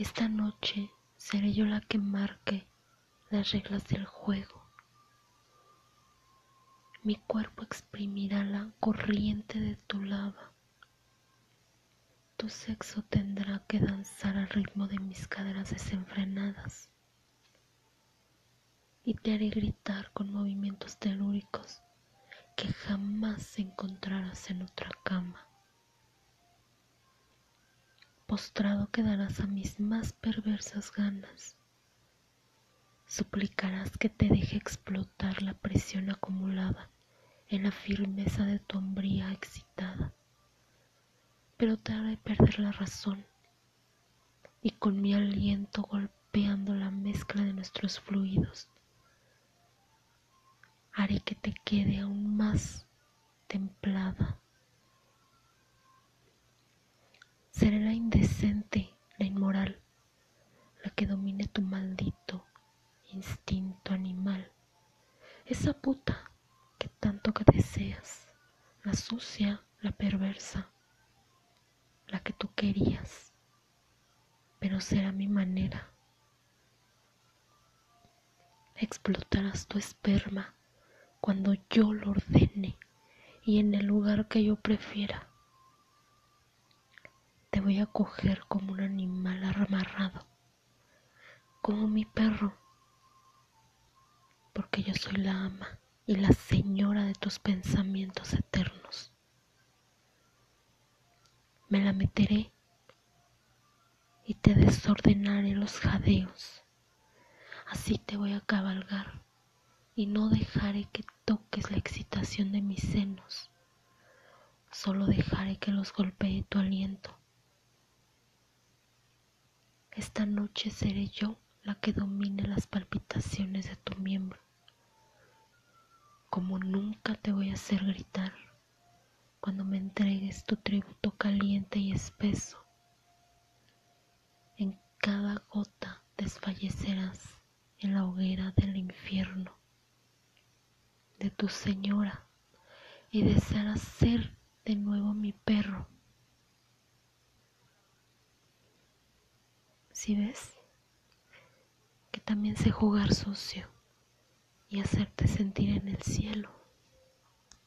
Esta noche seré yo la que marque las reglas del juego. Mi cuerpo exprimirá la corriente de tu lava. Tu sexo tendrá que danzar al ritmo de mis caderas desenfrenadas. Y te haré gritar con movimientos telúricos que jamás encontrarás en otra cama. Postrado quedarás a mis más perversas ganas. Suplicarás que te deje explotar la presión acumulada en la firmeza de tu hombría excitada. Pero te haré perder la razón y con mi aliento golpeando la mezcla de nuestros fluidos haré que te quede aún más templada. Seré la indecente, la inmoral, la que domine tu maldito instinto animal. Esa puta que tanto que deseas, la sucia, la perversa, la que tú querías, pero será mi manera. Explotarás tu esperma cuando yo lo ordene y en el lugar que yo prefiera. Te voy a coger como un animal amarrado, como mi perro, porque yo soy la ama y la señora de tus pensamientos eternos. Me la meteré y te desordenaré los jadeos. Así te voy a cabalgar y no dejaré que toques la excitación de mis senos. Solo dejaré que los golpee tu aliento. Esta noche seré yo la que domine las palpitaciones de tu miembro. Como nunca te voy a hacer gritar cuando me entregues tu tributo caliente y espeso. En cada gota desfallecerás en la hoguera del infierno de tu señora y desearás ser de nuevo mi perro. Si ves que también sé jugar sucio y hacerte sentir en el cielo.